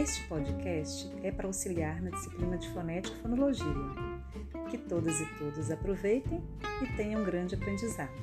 Este podcast é para auxiliar na disciplina de fonética e fonologia. Que todas e todos aproveitem e tenham um grande aprendizado.